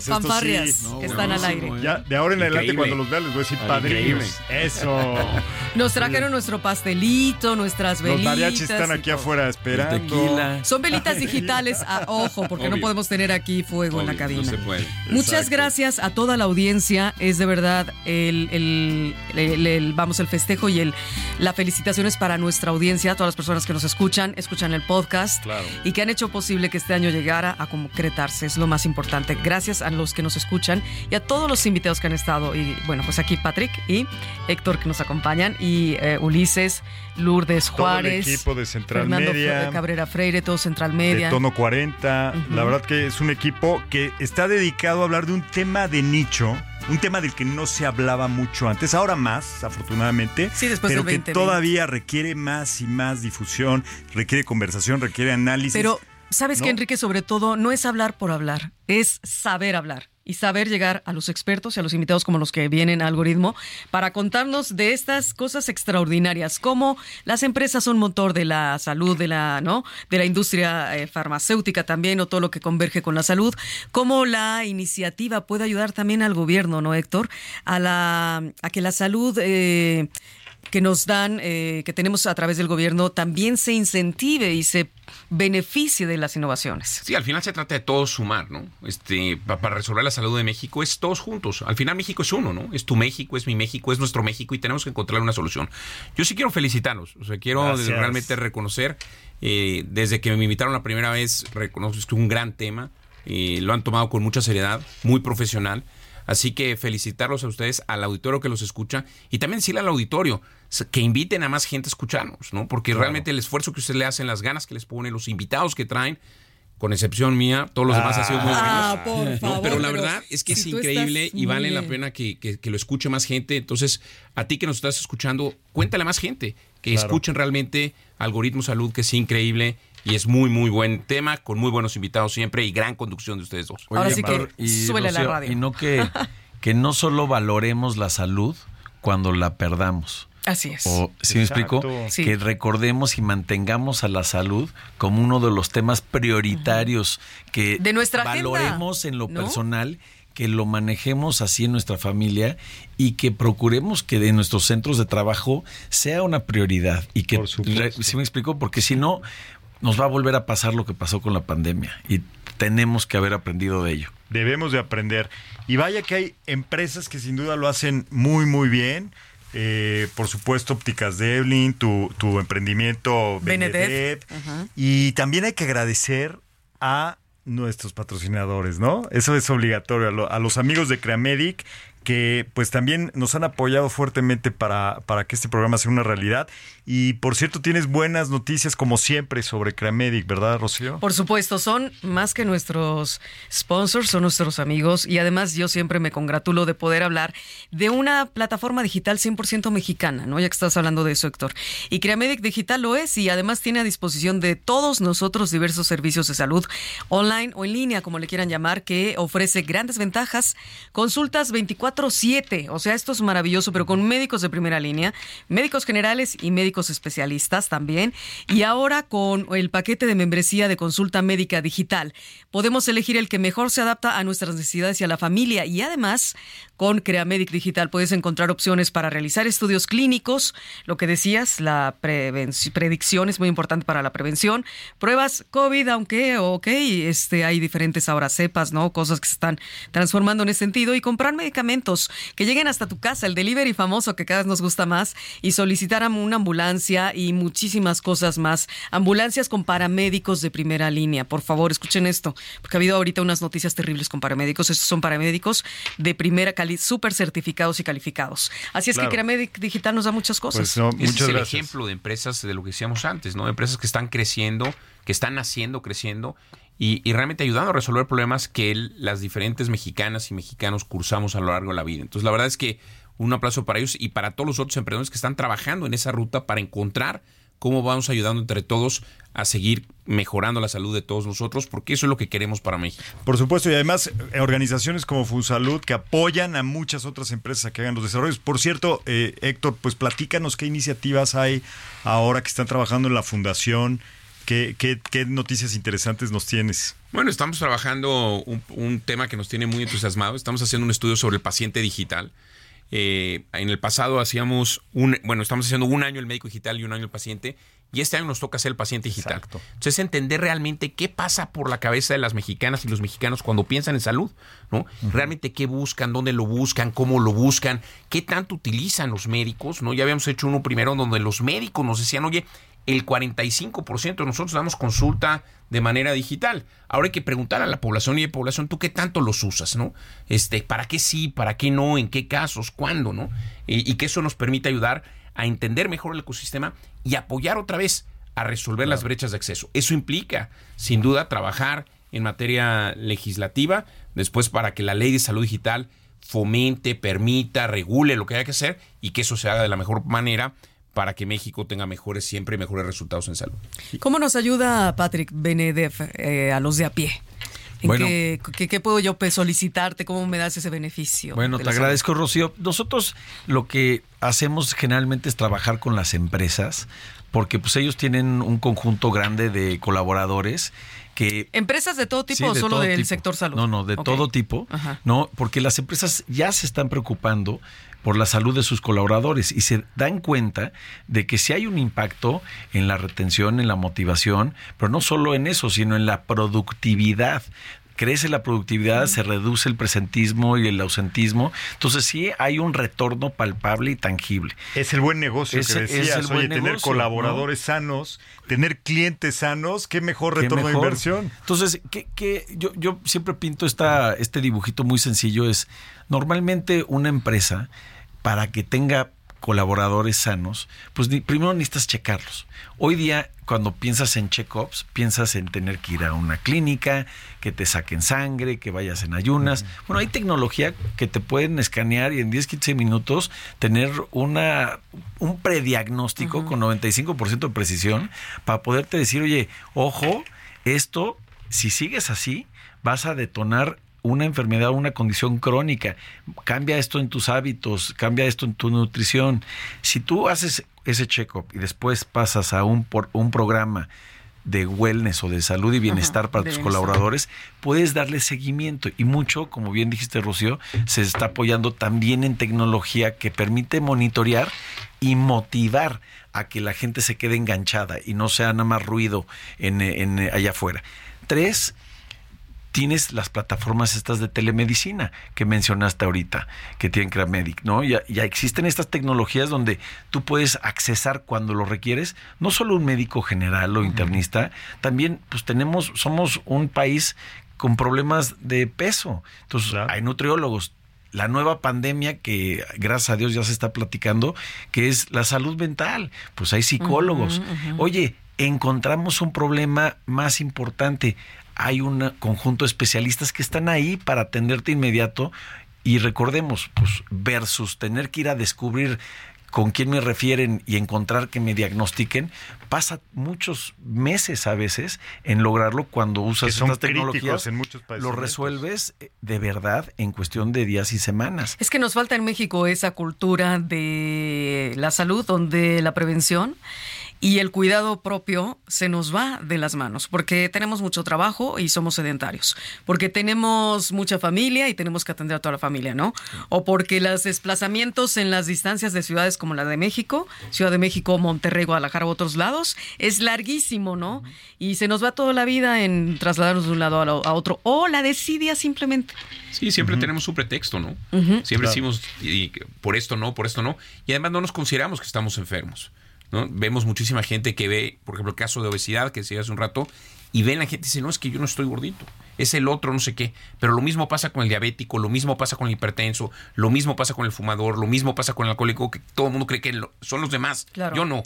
Fanfarrias sí. que están al aire. Ya, de ahora en adelante, cuando los vea, les voy a decir Ah, padrinos. Eso. (laughs) Nos trajeron nuestro pastelito, nuestras Los velitas. mariachis están aquí afuera esperando. tequila. Son velitas digitales, a ojo, porque no podemos tener aquí fuego en la cabina. No se puede. Muchas Exacto. gracias a toda la audiencia. Es de verdad el, el- el- el- vamos, el festejo y el, la felicitación es para nuestra audiencia, todas las personas que nos escuchan, escuchan el podcast Claro. y que han hecho posible que este año llegara a concretarse. Es lo más importante. Gracias a los que nos escuchan y a todos los invitados que han estado. Y bueno, pues aquí Patrick y Héctor que nos acompañan y eh, Ulises, Lourdes Todo Juárez. el equipo de Central Fernando Media. Cabrera Freire, todo Central Media. de tono 40. Ujú. La verdad que es un equipo que está dedicado a hablar de un tema de nicho, un tema del que no se hablaba mucho antes, ahora más, afortunadamente, Sí, después pero del que 2020. todavía requiere más y más difusión, requiere conversación, requiere análisis. Pero, ¿sabes ¿no? qué, Enrique? Sobre todo, no es hablar por hablar, es saber hablar y saber llegar a los expertos y a los invitados como los que vienen a Algoritmo para contarnos de estas cosas extraordinarias, como las empresas son motor de la salud, de la, ¿no? de la industria eh, farmacéutica también, o todo lo que converge con la salud, cómo la iniciativa puede ayudar también al gobierno, ¿no, Héctor? A, la, a que la salud... eh, que nos dan, eh, que tenemos a través del gobierno, también se incentive y se beneficie de las innovaciones. Sí, al final se trata de todos sumar, ¿no? Este, pa- para resolver la salud de México es todos juntos. Al final México es uno, ¿no? Es tu México, es mi México, es nuestro México y tenemos que encontrar una solución. Yo sí quiero felicitarlos, o sea, quiero Gracias. realmente reconocer, eh, desde que me invitaron la primera vez, reconozco que es un gran tema, eh, lo han tomado con mucha seriedad, muy profesional. Así que felicitarlos a ustedes, al auditorio que los escucha y también decirle al auditorio que inviten a más gente a escucharnos, ¿no? Porque realmente el esfuerzo que ustedes le hacen, las ganas que les ponen, los invitados que traen, con excepción mía, todos los demás han sido muy buenos. Ah, por No, favor, pero la pero verdad es que si es increíble y vale la pena que, que- que lo escuche más gente. Entonces, a ti que nos estás escuchando, cuéntale a más gente que Claro. escuchen realmente Algoritmo Salud, que es increíble y es muy, muy buen tema, con muy buenos invitados siempre y gran conducción de ustedes dos. Ahora sí que y, a la radio. Y no que, que no solo valoremos la salud cuando la perdamos. Así es. O, si me explico. Sí. que recordemos y mantengamos a la salud como uno de los temas prioritarios que De nuestra agenda, valoremos en lo ¿no? personal, que lo manejemos así en nuestra familia y que procuremos que de nuestros centros de trabajo sea una prioridad y que Por supuesto. si me explico, porque si no nos va a volver a pasar lo que pasó con la pandemia y tenemos que haber aprendido de ello. Debemos de aprender. Y vaya que hay empresas que sin duda lo hacen muy, muy bien. Eh, por supuesto, Ópticas Devlin, tu, tu emprendimiento. Benedev. Y también hay que agradecer a nuestros patrocinadores, ¿no? Eso es obligatorio. A, lo- a los amigos de Creamedic que pues también nos han apoyado fuertemente para, para que este programa sea una realidad. Y por cierto, tienes buenas noticias como siempre sobre Creamedic, ¿verdad, Rocío? Por supuesto, son más que nuestros sponsors, son nuestros amigos y además yo siempre me congratulo de poder hablar de una plataforma digital 100% mexicana, ¿no? Ya que estás hablando de eso, Héctor. Y Creamedic Digital lo es y además tiene a disposición de todos nosotros diversos servicios de salud online o en línea, como le quieran llamar, que ofrece grandes ventajas, consultas 24/7, o sea, esto es maravilloso, pero con médicos de primera línea, médicos generales y médicos especialistas también, y ahora con el paquete de membresía de consulta médica digital, podemos elegir el que mejor se adapta a nuestras necesidades y a la familia, y además con Creamedic Digital puedes encontrar opciones para realizar estudios clínicos, lo que decías, la predicción es muy importante para la prevención, pruebas COVID, aunque, ok, este, hay diferentes ahora cepas, ¿no? Cosas que se están transformando en ese sentido y comprar medicamentos que lleguen hasta tu casa, el delivery famoso que cada vez nos gusta más y solicitar a una ambulancia y muchísimas cosas más. Ambulancias con paramédicos de primera línea, por favor, escuchen esto, porque ha habido ahorita unas noticias terribles con paramédicos. Estos son paramédicos de primera calidad, súper certificados y calificados. Así es Claro. que Creamedic Digital nos da muchas cosas. Pues no, Ese muchas es el gracias. ejemplo de empresas de lo que decíamos antes, ¿no? Empresas que están creciendo, que están naciendo, creciendo y, y realmente ayudando a resolver problemas que el- las diferentes mexicanas y mexicanos cursamos a lo largo de la vida. Entonces, la verdad es que un aplauso para ellos y para todos los otros emprendedores que están trabajando en esa ruta para encontrar cómo vamos ayudando entre todos a seguir mejorando la salud de todos nosotros, porque eso es lo que queremos para México. Por supuesto, y además eh, organizaciones como FunSalud que apoyan a muchas otras empresas a que hagan los desarrollos. Por cierto, eh, Héctor, pues platícanos qué iniciativas hay ahora que están trabajando en la fundación, qué, qué, qué noticias interesantes nos tienes. Bueno, estamos trabajando un, un tema que nos tiene muy entusiasmados. Estamos haciendo un estudio sobre el paciente digital. Eh, en el pasado hacíamos un, bueno, estamos haciendo un año el médico digital y un año el paciente, y este año nos toca hacer el paciente digital. Exacto. Entonces, entender realmente qué pasa por la cabeza de las mexicanas y los mexicanos cuando piensan en salud, ¿no? Realmente qué buscan, dónde lo buscan, cómo lo buscan, qué tanto utilizan los médicos, ¿no? Ya habíamos hecho uno primero donde los médicos nos decían, oye, el 45% de nosotros damos consulta de manera digital. Ahora hay que preguntar a la población y de población, ¿tú qué tanto los usas, no? Este, ¿para qué sí, para qué no, en qué casos, cuándo, no? Y, y que eso nos permite ayudar a entender mejor el ecosistema y apoyar otra vez a resolver las brechas de acceso. Eso implica, sin duda, trabajar en materia legislativa, después para que la ley de salud digital fomente, permita, regule lo que haya que hacer y que eso se haga de la mejor manera para que México tenga mejores siempre y mejores resultados en salud. ¿Cómo nos ayuda Patrick Benedev eh, a los de a pie? ¿En Bueno. qué, qué- qué puedo yo pues, solicitarte? ¿Cómo me das ese beneficio? Bueno, te la salud? agradezco, Rocío. Nosotros lo que hacemos generalmente es trabajar con las empresas, porque pues ellos tienen un conjunto grande de colaboradores que ¿Empresas de todo tipo Sí, o de solo del tipo. sector salud? No, no, de todo tipo. Ajá. No, porque las empresas ya se están preocupando por la salud de sus colaboradores y se dan cuenta de que si hay un impacto en la retención, en la motivación, pero no solo en eso, sino en la productividad. Crece la productividad, se reduce el presentismo y el ausentismo. Entonces sí hay un retorno palpable y tangible. Es el buen negocio Ese que es decías. el Oye, tener negocio, colaboradores sanos, tener clientes sanos, qué mejor Qué retorno de inversión. Entonces, ¿qué, qué? Yo, yo siempre pinto esta, este dibujito muy sencillo. Es normalmente una empresa, para que tenga colaboradores sanos, pues ni- primero necesitas checarlos. Hoy día, cuando piensas en check-ups, piensas en tener que ir a una clínica, que te saquen sangre, que vayas en ayunas. Bueno, hay tecnología que te pueden escanear y en 10, 15 minutos tener una, un prediagnóstico con 95% de precisión para poderte decir, oye, ojo, esto, si sigues así, vas a detonar una enfermedad, una condición crónica. Cambia esto en tus hábitos, cambia esto en tu nutrición. Si tú haces ese check-up y después pasas a un, por, un programa de wellness o de salud y bienestar Ajá, para tus bienestar. colaboradores, puedes darle seguimiento. Y mucho, como bien dijiste, Rocío, se está apoyando también en tecnología que permite monitorear y motivar a que la gente se quede enganchada y no sea nada más ruido en, en- allá afuera. Tres, tienes las plataformas estas de telemedicina que mencionaste ahorita, que tienen Cramedic, ¿no? Ya, ya existen estas tecnologías donde tú puedes accesar cuando lo requieres, no solo un médico general o internista, también pues tenemos, somos un país con problemas de peso. Entonces, hay nutriólogos. La nueva pandemia que gracias a Dios ya se está platicando, que es la salud mental. Pues hay psicólogos. Oye, encontramos un problema más importante. Hay un conjunto de especialistas que están ahí para atenderte inmediato. Y recordemos, pues, versus tener que ir a descubrir con quién me refieren y encontrar que me diagnostiquen, pasa muchos meses a veces en lograrlo cuando usas son estas tecnologías. en muchos lo resuelves eh, de verdad en cuestión de días y semanas. Es que nos falta en México esa cultura de la salud, donde la prevención y el cuidado propio se nos va de las manos, porque tenemos mucho trabajo y somos sedentarios, porque tenemos mucha familia y tenemos que atender a toda la familia, ¿no? O porque los desplazamientos en las distancias de ciudades como la de México, Ciudad de México, Monterrey, Guadalajara u otros lados, es larguísimo, ¿no? Y se nos va toda la vida en trasladarnos de un lado a, lo- a otro, o la desidia simplemente. Sí, siempre tenemos un pretexto, ¿no? Siempre Claro. decimos y, por esto no, por esto no. Y además no nos consideramos que estamos enfermos. ¿No? Vemos muchísima gente que ve, por ejemplo, el caso de obesidad que decía hace un rato, y ven la gente y dice, no, es que yo no estoy gordito, es el otro, no sé qué. Pero lo mismo pasa con el diabético, lo mismo pasa con el hipertenso, lo mismo pasa con el fumador, lo mismo pasa con el alcohólico, que todo el mundo cree que lo- son los demás. Claro. Yo no.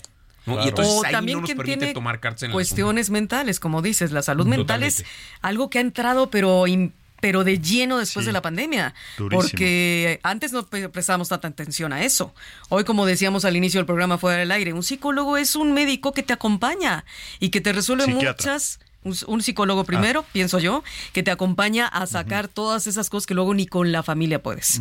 ¿no? Claro. Y entonces o ahí también no nos quien permite tiene tomar cartas en el cuestiones mentales, como dices, la salud mental es algo que ha entrado, pero in- pero de lleno después Sí, de la pandemia, durísimo. porque antes no pre- prestábamos tanta atención a eso. Hoy, como decíamos al inicio del programa fuera del aire, un psicólogo es un médico que te acompaña y que te resuelve Psiquiatra. muchas un, un psicólogo primero, pienso yo, que te acompaña a sacar todas esas cosas que luego ni con la familia puedes.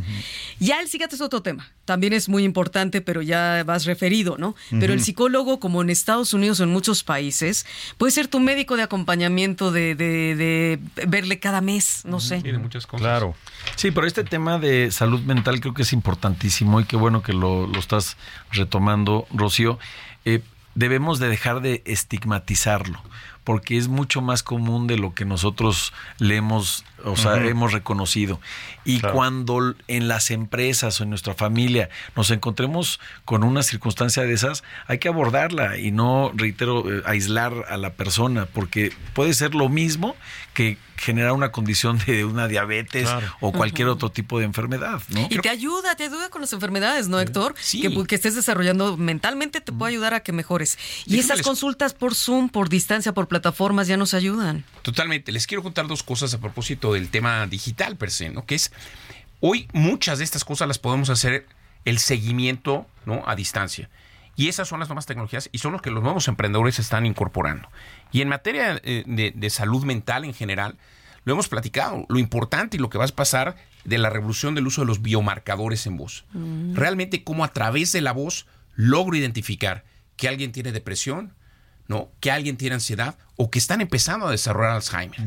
Ya el psiquiatra es otro tema. También es muy importante, pero ya vas referido, ¿no? Pero el psicólogo, como en Estados Unidos o en muchos países, puede ser tu médico de acompañamiento de, de- de verle cada mes, no sé. de muchas cosas. Claro. Sí, pero este tema de salud mental creo que es importantísimo y qué bueno que lo, lo estás retomando, Rocío. Eh, debemos de dejar de estigmatizarlo porque es mucho más común de lo que nosotros le hemos, o sea, hemos reconocido. Y Claro. cuando en las empresas o en nuestra familia nos encontremos con una circunstancia de esas, hay que abordarla y no, reitero, eh, aislar a la persona, porque puede ser lo mismo que generar una condición de una diabetes Claro. o cualquier otro tipo de enfermedad, ¿no? Y te ayuda, te ayuda con las enfermedades, ¿no, Héctor? Que, que estés desarrollando mentalmente te puede ayudar a que mejores. Y Déjame esas les- consultas por Zoom, por distancia, por plataformas ya nos ayudan. Totalmente. Les quiero contar dos cosas a propósito del tema digital per se, ¿no? Que es, hoy muchas de estas cosas las podemos hacer el seguimiento, ¿no? A distancia. Y esas son las nuevas tecnologías y son los que los nuevos emprendedores están incorporando. Y en materia eh, de, de salud mental en general, lo hemos platicado, lo importante y lo que va a pasar de la revolución del uso de los biomarcadores en voz. Realmente cómo a través de la voz logro identificar que alguien tiene depresión, ¿no? Que alguien tiene ansiedad o que están empezando a desarrollar Alzheimer.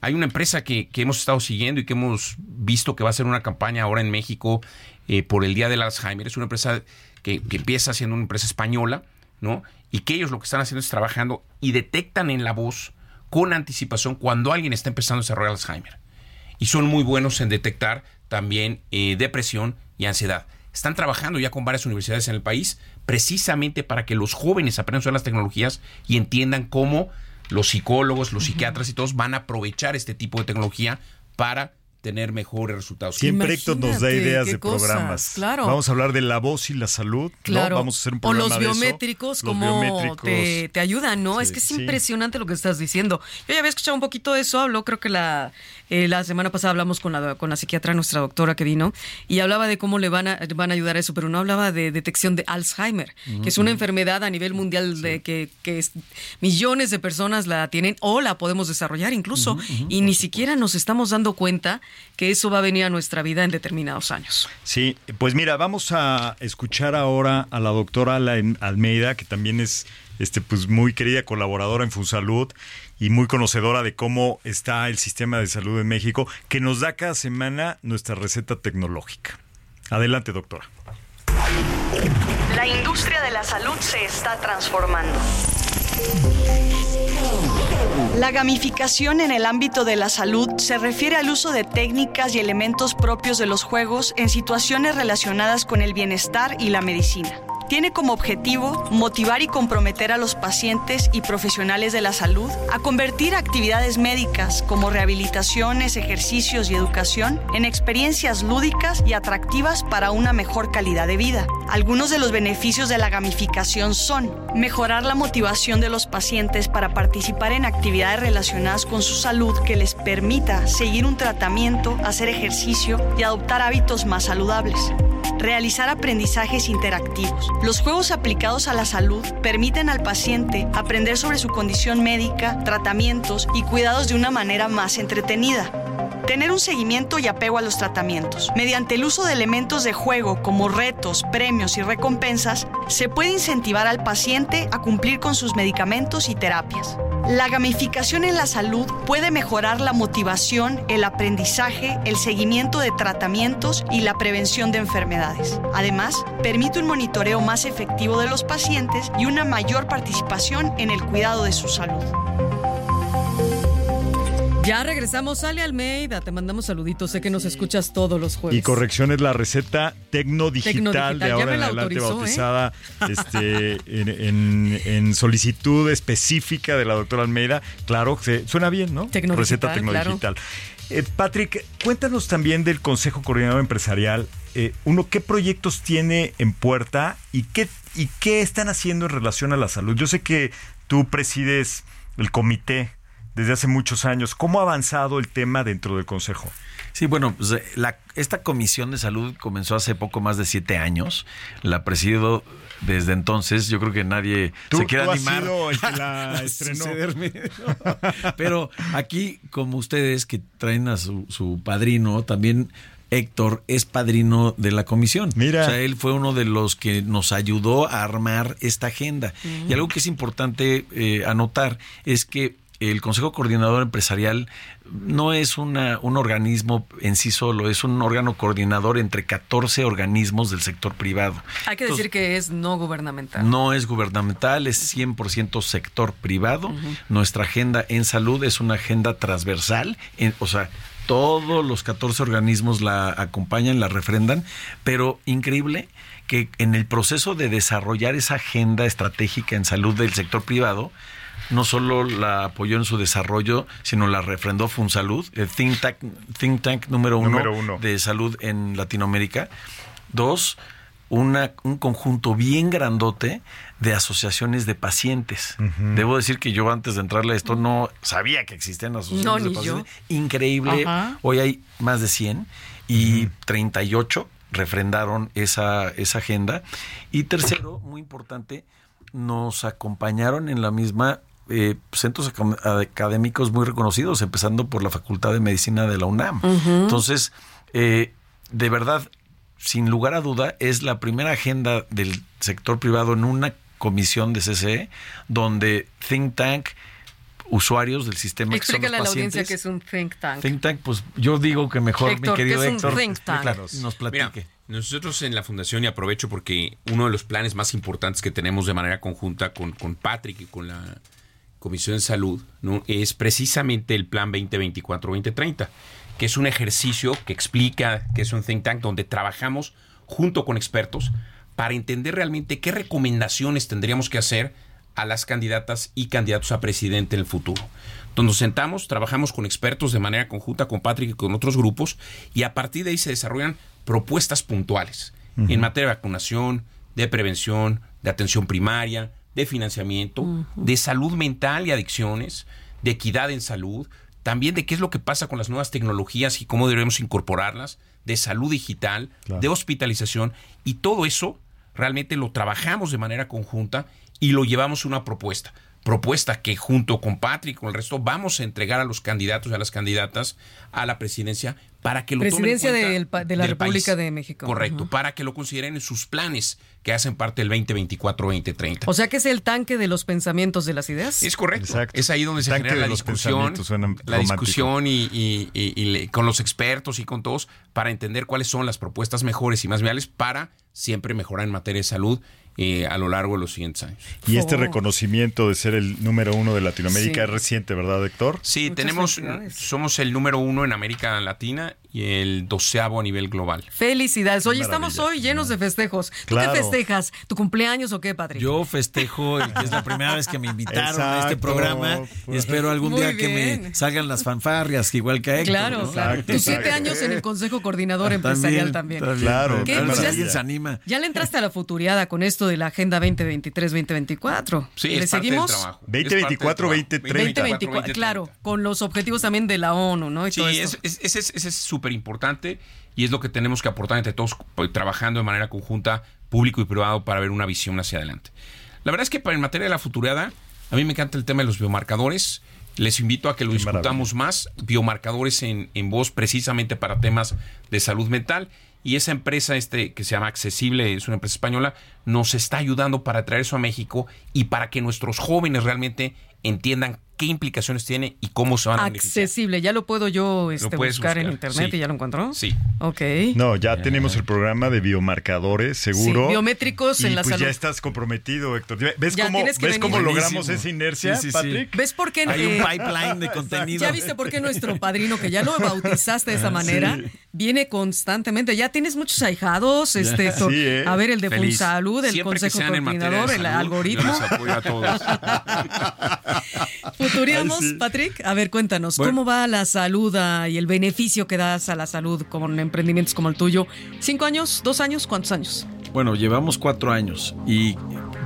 Hay una empresa que, que hemos estado siguiendo y que hemos visto que va a hacer una campaña ahora en México eh, por el Día del Alzheimer. Es una empresa que, que empieza siendo una empresa española, ¿no? Y que ellos lo que están haciendo es trabajando y detectan en la voz con anticipación cuando alguien está empezando a desarrollar Alzheimer. Y son muy buenos en detectar también eh, depresión y ansiedad. Están trabajando ya con varias universidades en el país precisamente para que los jóvenes aprendan a usar las tecnologías y entiendan cómo los psicólogos, los psiquiatras y todos van a aprovechar este tipo de tecnología para tener mejores resultados. Siempre Héctor nos da ideas de cosas, programas. claro. Vamos a hablar de la voz y la salud. ¿no? Claro. Vamos a hacer un o programa los de eso. biométricos, Los como biométricos. Te, te ayudan, ¿no? Sí, es que es sí. impresionante lo que estás diciendo. Yo ya había escuchado un poquito de eso, habló, creo que la, eh, la semana pasada hablamos con la, con la psiquiatra, nuestra doctora que vino, y hablaba de cómo le van a, van a ayudar a eso, pero no hablaba de detección de Alzheimer, que es una enfermedad a nivel mundial de que, que es- millones de personas la tienen o la podemos desarrollar incluso, y ni siquiera nos estamos dando cuenta que eso va a venir a nuestra vida en determinados años. Sí, pues mira, vamos a escuchar ahora a la doctora Almeida, que también es este, pues, muy querida colaboradora en Funsalud y muy conocedora de cómo está el sistema de salud en México, que nos da cada semana nuestra receta tecnológica. Adelante, doctora. La industria de la salud se está transformando. La gamificación en el ámbito de la salud se refiere al uso de técnicas y elementos propios de los juegos en situaciones relacionadas con el bienestar y la medicina. Tiene como objetivo motivar y comprometer a los pacientes y profesionales de la salud a convertir actividades médicas como rehabilitaciones, ejercicios y educación en experiencias lúdicas y atractivas para una mejor calidad de vida. Algunos de los beneficios de la gamificación son mejorar la motivación de los pacientes para participar en actividades relacionadas con su salud que les permita seguir un tratamiento, hacer ejercicio y adoptar hábitos más saludables. Realizar aprendizajes interactivos. Los juegos aplicados a la salud permiten al paciente aprender sobre su condición médica, tratamientos y cuidados de una manera más entretenida. Tener un seguimiento y apego a los tratamientos. Mediante el uso de elementos de juego como retos, premios y recompensas, se puede incentivar al paciente a cumplir con sus medicamentos y terapias. La gamificación en la salud puede mejorar la motivación, el aprendizaje, el seguimiento de tratamientos y la prevención de enfermedades. Además, permite un monitoreo más efectivo de los pacientes y una mayor participación en el cuidado de su salud. Ya regresamos, Ale Almeida, te mandamos saluditos, sé que nos escuchas todos los jueves. Y corrección es la receta tecnodigital, de ahora me en la adelante autorizó, ¿eh? bautizada este, (laughs) en, en- en solicitud específica de la doctora Almeida. Claro, se- suena bien, ¿no? Tecnodigital, receta tecnodigital. Eh, Patrick, cuéntanos también del Consejo Coordinador Empresarial. Eh, uno, ¿qué proyectos tiene en puerta y qué, y qué están haciendo en relación a la salud? Yo sé que tú presides el comité desde hace muchos años. ¿Cómo ha avanzado el tema dentro del Consejo? Sí, bueno, pues, eh, la- esta comisión de salud comenzó hace poco más de siete años. La presido desde entonces. Yo creo que nadie Tú- se quiere tú has animar. sido el que la (laughs) a estrenó. (laughs) Pero aquí, como ustedes que traen a su, su padrino, también Héctor es padrino de la comisión. Mira. O sea, él fue uno de los que nos ayudó a armar esta agenda. Y algo que es importante eh, anotar es que el Consejo Coordinador Empresarial no es una, un organismo en sí solo, es un órgano coordinador entre 14 organismos del sector privado. Hay que decir que es no gubernamental. No es gubernamental, es 100% sector privado. Nuestra agenda en salud es una agenda transversal, en- o sea, todos los 14 organismos la acompañan, la refrendan, pero increíble que en el proceso de desarrollar esa agenda estratégica en salud del sector privado, no solo la apoyó en su desarrollo, sino la refrendó Funsalud, el think tank, think tank número uno, Número uno. de salud en Latinoamérica. Dos, una, un conjunto bien grandote de asociaciones de pacientes. Debo decir que yo antes de entrarle a esto no sabía que existían asociaciones No, de ni pacientes. yo. Increíble. Hoy hay más de 100 y 38 refrendaron esa, esa agenda. Y tercero, muy importante, nos acompañaron en la misma eh, centros académicos muy reconocidos, empezando por la Facultad de Medicina de la UNAM. Entonces, eh, de verdad, sin lugar a duda, es la primera agenda del sector privado en una comisión de CCE donde think tank usuarios del sistema que son Explícale a la audiencia que es un think tank. Think tank, pues yo digo que mejor Héctor, mi querido ¿qué es un think tank? explícanos, nos platique. Mira, nosotros en la fundación, y aprovecho porque uno de los planes más importantes que tenemos de manera conjunta con, con Patrick y con la Comisión de Salud, ¿no? es precisamente el plan 2024-2030, que es un ejercicio que explica que es un think tank donde trabajamos junto con expertos para entender realmente qué recomendaciones tendríamos que hacer a las candidatas y candidatos a presidente en el futuro. Donde nos sentamos, trabajamos con expertos de manera conjunta con Patrick y con otros grupos y a partir de ahí se desarrollan propuestas puntuales en materia de vacunación, de prevención, de atención primaria, de financiamiento, de salud mental y adicciones, de equidad en salud, también de qué es lo que pasa con las nuevas tecnologías y cómo debemos incorporarlas, de salud digital, Claro. de hospitalización y todo eso realmente lo trabajamos de manera conjunta y lo llevamos a una propuesta. Propuesta que junto con Patrick y con el resto vamos a entregar a los candidatos y a las candidatas a la presidencia para que lo tomen en Presidencia cuenta de la del República país. de México. Correcto, para que lo consideren en sus planes que hacen parte del 2024-2030. O sea que es el tanque de los pensamientos de las ideas. Es correcto. Es ahí donde se genera de la discusión, la discusión y, y- y- y le- con los expertos y con todos para entender cuáles son las propuestas mejores y más viables para siempre mejorar en materia de salud eh, a lo largo de los siguientes años. Y este reconocimiento de ser el número uno de Latinoamérica Sí. es reciente, ¿verdad, Héctor? Sí, tenemos, somos el número uno en América Latina y el doceavo a nivel global. Felicidades. Oye, Qué estamos hoy llenos de festejos. ¿Tú Claro. qué festejas? ¿Tu cumpleaños o qué, Patrick? Yo festejo el que es la primera vez que me invitaron a este programa y espero algún Muy día que me salgan las fanfarrias, igual que a Héctor. Claro, ¿no? claro. Tus siete años en el Consejo Coordinador Empresarial también. Claro, ¿Qué? Pues ya- se anima. Ya le entraste a la futuriada con esto de la Agenda 2023-2024. Sí, ¿Le es seguimos? trabajo. 2024, 2030. 2024, claro, con los objetivos también de la ONU, ¿no? Y Sí, es- es- ese es súper importante y es lo que tenemos que aportar entre todos, pues, trabajando de manera conjunta, público y privado, para ver una visión hacia adelante. La verdad es que para en materia de la futuriada, a mí me encanta el tema de los biomarcadores. Les invito a que lo discutamos más. Biomarcadores en, en voz precisamente para temas de salud mental. Y esa empresa este, que se llama Accesible, es una empresa española, nos está ayudando para traer eso a México y para que nuestros jóvenes realmente entiendan qué implicaciones tiene y cómo se van a. Accesible, ya lo puedo yo este, buscar, en internet sí. y ya lo encontró. Sí. Ok. No, ya tenemos el programa de biomarcadores, seguro. Sí, biométricos y en la pues salud. ya estás comprometido, Héctor. ¿Ves Ya cómo, ¿ves venir. cómo logramos esa inercia, Sí, sí, sí. Patrick? ¿Ves por qué? Hay un pipeline de contenido. ¿Ya viste por qué nuestro padrino, que ya lo (laughs) bautizaste de esa manera, Sí. viene constantemente? Ya tienes muchos ahijados, este, ¿eh? A ver, el de Feliz. Funsalud, el Siempre Consejo Coordinador, el algoritmo. yo les apoyo a todos. (laughs) (laughs) Futuriamos, Ay, sí. Patrick. A ver, cuéntanos, Bueno. ¿cómo va la salud ah, y el beneficio que das a la salud con emprendimientos como el tuyo? ¿Cinco años? ¿Dos años? ¿Cuántos años? Bueno, llevamos cuatro años y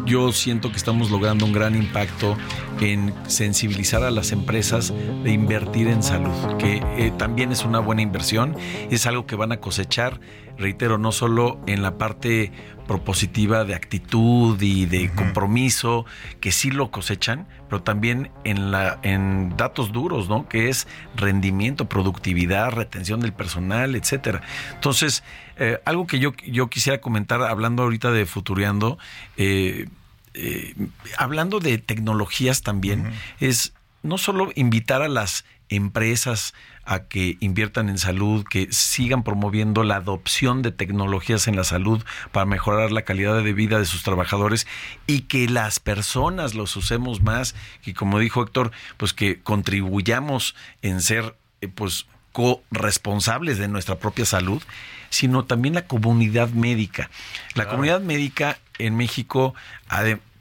yo siento que estamos logrando un gran impacto en sensibilizar a las empresas de invertir en salud, que eh, también es una buena inversión, es algo que van a cosechar, reitero, no solo en la parte propositiva de actitud y de compromiso, que sí lo cosechan, pero también en, la, en datos duros, ¿no? Que es rendimiento, productividad, retención del personal, etcétera. Entonces, eh, algo que yo, yo quisiera comentar, hablando ahorita de Futuriando, eh, eh, hablando de tecnologías también, es no solo invitar a las empresas a que inviertan en salud, que sigan promoviendo la adopción de tecnologías en la salud para mejorar la calidad de vida de sus trabajadores y que las personas los usemos más y como dijo Héctor, pues que contribuyamos en ser eh, pues corresponsables de nuestra propia salud, sino también la comunidad médica. La comunidad médica en México,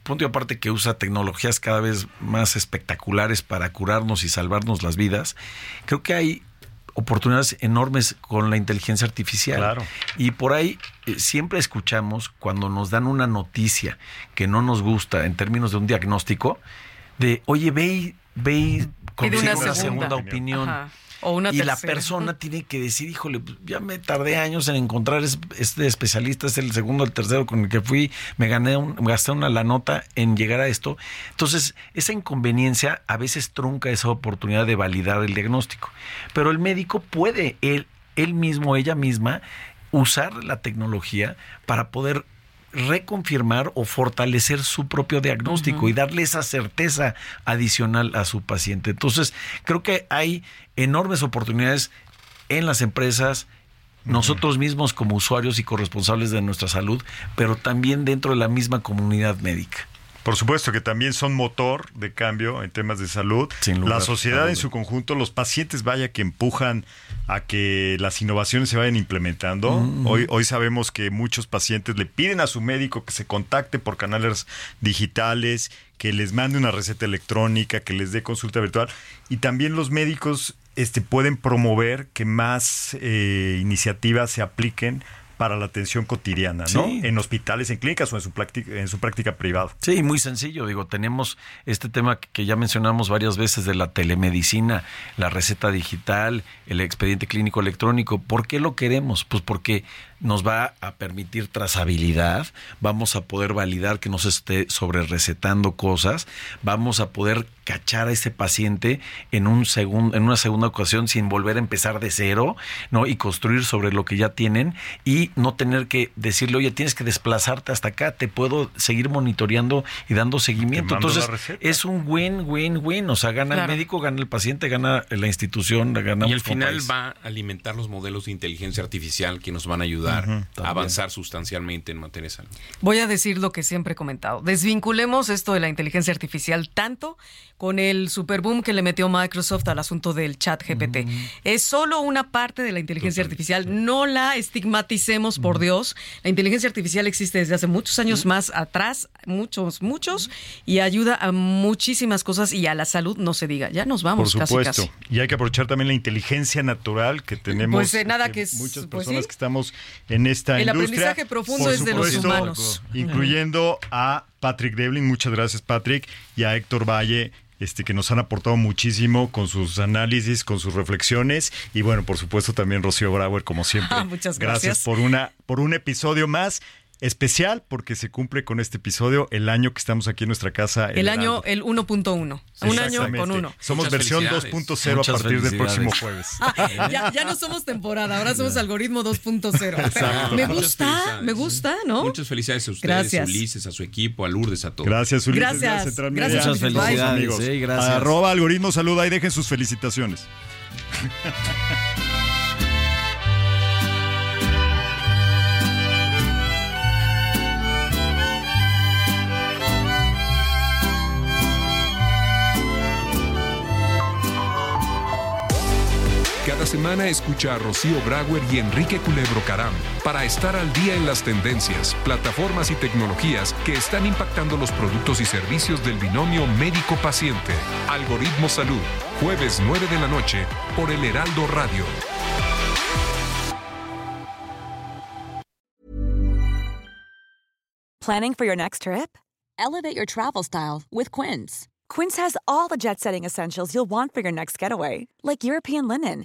punto y aparte que usa tecnologías cada vez más espectaculares para curarnos y salvarnos las vidas, creo que hay oportunidades enormes con la inteligencia artificial. Claro. Y por ahí eh, siempre escuchamos cuando nos dan una noticia que no nos gusta en términos de un diagnóstico, de, oye, ve y, ve y consigue una una, segunda. segunda opinión. Ajá. O una y la persona tiene que decir, híjole, pues, ya me tardé años en encontrar es- este especialista, es el segundo, el tercero con el que fui, me gané, un- me gasté una la nota en llegar a esto. Entonces, esa inconveniencia a veces trunca esa oportunidad de validar el diagnóstico. Pero el médico puede, él, él mismo, ella misma, usar la tecnología para poder reconfirmar o fortalecer su propio diagnóstico y darle esa certeza adicional a su paciente. Entonces, creo que hay enormes oportunidades en las empresas, nosotros mismos como usuarios y corresponsables de nuestra salud, pero también dentro de la misma comunidad médica. Por supuesto que también son motor de cambio en temas de salud. Sin lugar la sociedad en su conjunto, los pacientes, vaya que empujan a que las innovaciones se vayan implementando. Mm. Hoy, hoy sabemos que muchos pacientes le piden a su médico que se contacte por canales digitales, que les mande una receta electrónica, que les dé consulta virtual. Y también los médicos este, pueden promover que más eh, iniciativas se apliquen para la atención cotidiana, ¿no? Sí. En hospitales, en clínicas o en su práctica, en su práctica privada. Sí, muy sencillo. Digo, tenemos este tema que- que ya mencionamos varias veces de la telemedicina, la receta digital, el expediente clínico electrónico. ¿Por qué lo queremos? Pues porque nos va a permitir trazabilidad, vamos a poder validar que no se esté sobre recetando cosas, vamos a poder cachar a ese paciente en un segundo, en una segunda ocasión sin volver a empezar de cero, ¿no? Y construir sobre lo que ya tienen y no tener que decirle, oye, tienes que desplazarte hasta acá, te puedo seguir monitoreando y dando seguimiento. Entonces, es un win, win, win. O sea, gana Claro. el médico, gana el paciente, gana la institución, ganamos Y al final país. va a alimentar los modelos de inteligencia artificial que nos van a ayudar a avanzar sustancialmente en materia de salud. Voy a decir lo que siempre he comentado. Desvinculemos esto de la inteligencia artificial tanto con el superboom que le metió Microsoft al asunto del chat GPT. Es solo una parte de la inteligencia artificial. No la estigmaticemos, por Dios. La inteligencia artificial existe desde hace muchos años más atrás, muchos, muchos, y ayuda a muchísimas cosas y a la salud no se diga. Ya nos Por vamos casi, supuesto. casi. Y hay que aprovechar también la inteligencia natural que tenemos. Pues, eh, nada, que es- muchas pues, personas sí. que estamos en esta El industria. aprendizaje profundo Por es de los humanos. Incluyendo a Patrick Devlin. Muchas gracias, Patrick. Y a Héctor Valle. Este, que nos han aportado muchísimo con sus análisis, con sus reflexiones y bueno, por supuesto también Rocío Brauer como siempre. Ah, (laughs) muchas gracias. por una por un episodio más especial porque se cumple con este episodio el año que estamos aquí en nuestra casa. El año, el 1.1. Un año con uno. Somos Muchas versión felicidades. 2.0 a partir del próximo jueves. (laughs) ya, ya no somos temporada, ahora somos algoritmo 2.0. Exacto. Me gusta, me gusta, ¿no? Muchas felicidades a ustedes, Gracias. a Ulises, a su equipo, a Lourdes, a todos. Gracias, Ulises. Gracias. Gracias, Media. Muchas felicidades, amigos. eh, gracias. Arroba algoritmo saluda y dejen sus felicitaciones. (laughs) semana escucha a Rocío Brauer y Enrique Culebro Caram para estar al día en las tendencias, plataformas y tecnologías que están impactando los productos y servicios del binomio médico-paciente. Algoritmo Salud, jueves 9 de la noche por el Heraldo Radio. Planning for your next trip? Elevate your travel style with Quince. Quince has all the jet setting essentials you'll want for your next getaway, like European linen,